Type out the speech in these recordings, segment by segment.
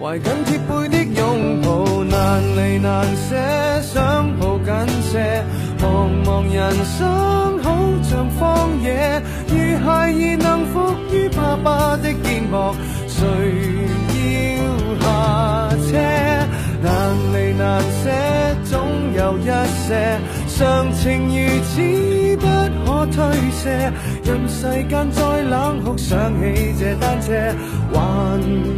怀紧贴背的拥抱，难离难舍，想抱紧些。茫茫人生好像荒野，如孩儿能伏于爸爸的肩膊，谁要下车？难离难舍，总有一些，常情如此不可推卸。任世间再冷酷，想起这单车，还。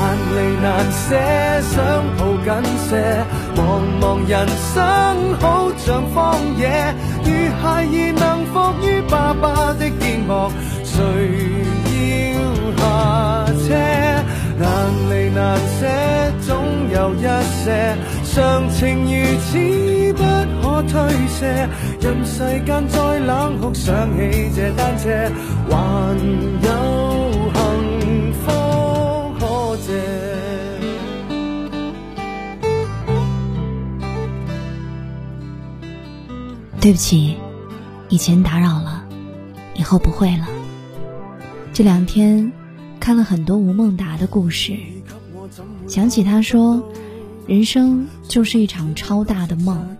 难离难舍，想抱紧些。茫茫人生，好像荒野。如孩儿能伏于爸爸的肩膊，谁要下车？难离难舍，总有一些。常情如此，不可推卸。任世间再冷酷，想起这单车，还有。对不起，以前打扰了，以后不会了。这两天看了很多吴孟达的故事，想起他说：“人生就是一场超大的梦。”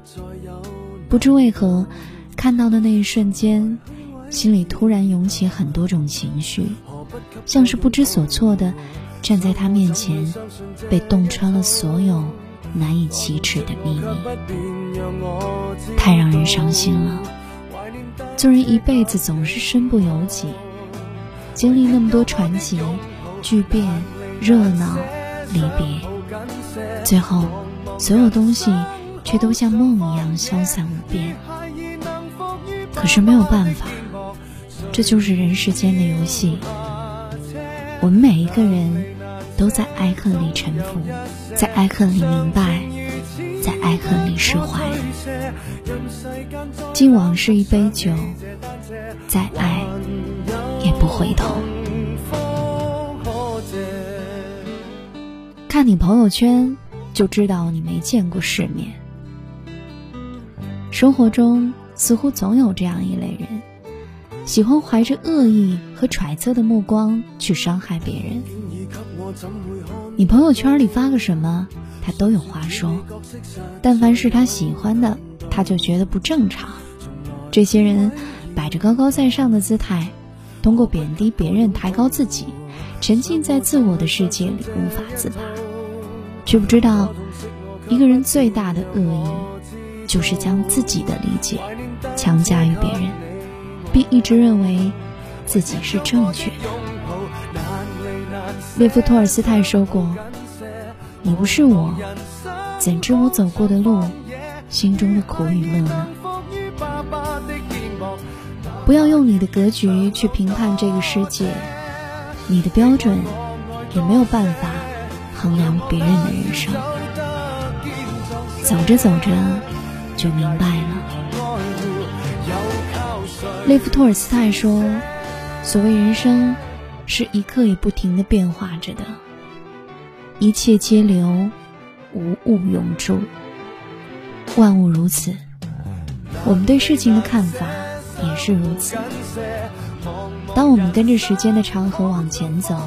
不知为何，看到的那一瞬间，心里突然涌起很多种情绪，像是不知所措的站在他面前，被洞穿了所有。难以启齿的秘密，太让人伤心了。做人一辈子总是身不由己，经历那么多传奇、巨变、热闹、离别，最后所有东西却都像梦一样消散无边。可是没有办法，这就是人世间的游戏。我们每一个人。都在爱恨里沉浮，在爱恨里明白，在爱恨里释怀。敬往事一杯酒，再爱也不回头。看你朋友圈，就知道你没见过世面。生活中似乎总有这样一类人，喜欢怀着恶意和揣测的目光去伤害别人。你朋友圈里发个什么，他都有话说。但凡是他喜欢的，他就觉得不正常。这些人摆着高高在上的姿态，通过贬低别人抬高自己，沉浸在自我的世界里无法自拔。却不知道，一个人最大的恶意，就是将自己的理解强加于别人，并一直认为自己是正确的。列夫·托尔斯泰说过：“你不是我，怎知我走过的路，心中的苦与乐呢？”不要用你的格局去评判这个世界，你的标准也没有办法衡量别人的人生。走着走着就明白了。列夫·托尔斯泰说：“所谓人生。”是一刻也不停的变化着的，一切皆流，无物永驻。万物如此，我们对事情的看法也是如此。当我们跟着时间的长河往前走，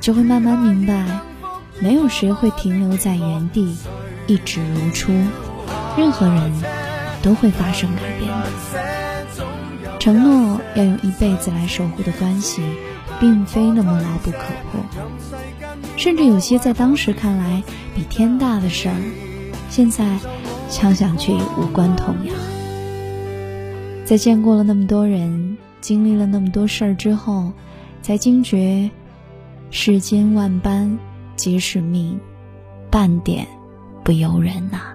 就会慢慢明白，没有谁会停留在原地，一直如初。任何人都会发生改变的。承诺要用一辈子来守护的关系。并非那么牢不可破，甚至有些在当时看来比天大的事儿，现在想想却也无关痛痒。在见过了那么多人，经历了那么多事儿之后，才惊觉世间万般，皆是命，半点不由人呐。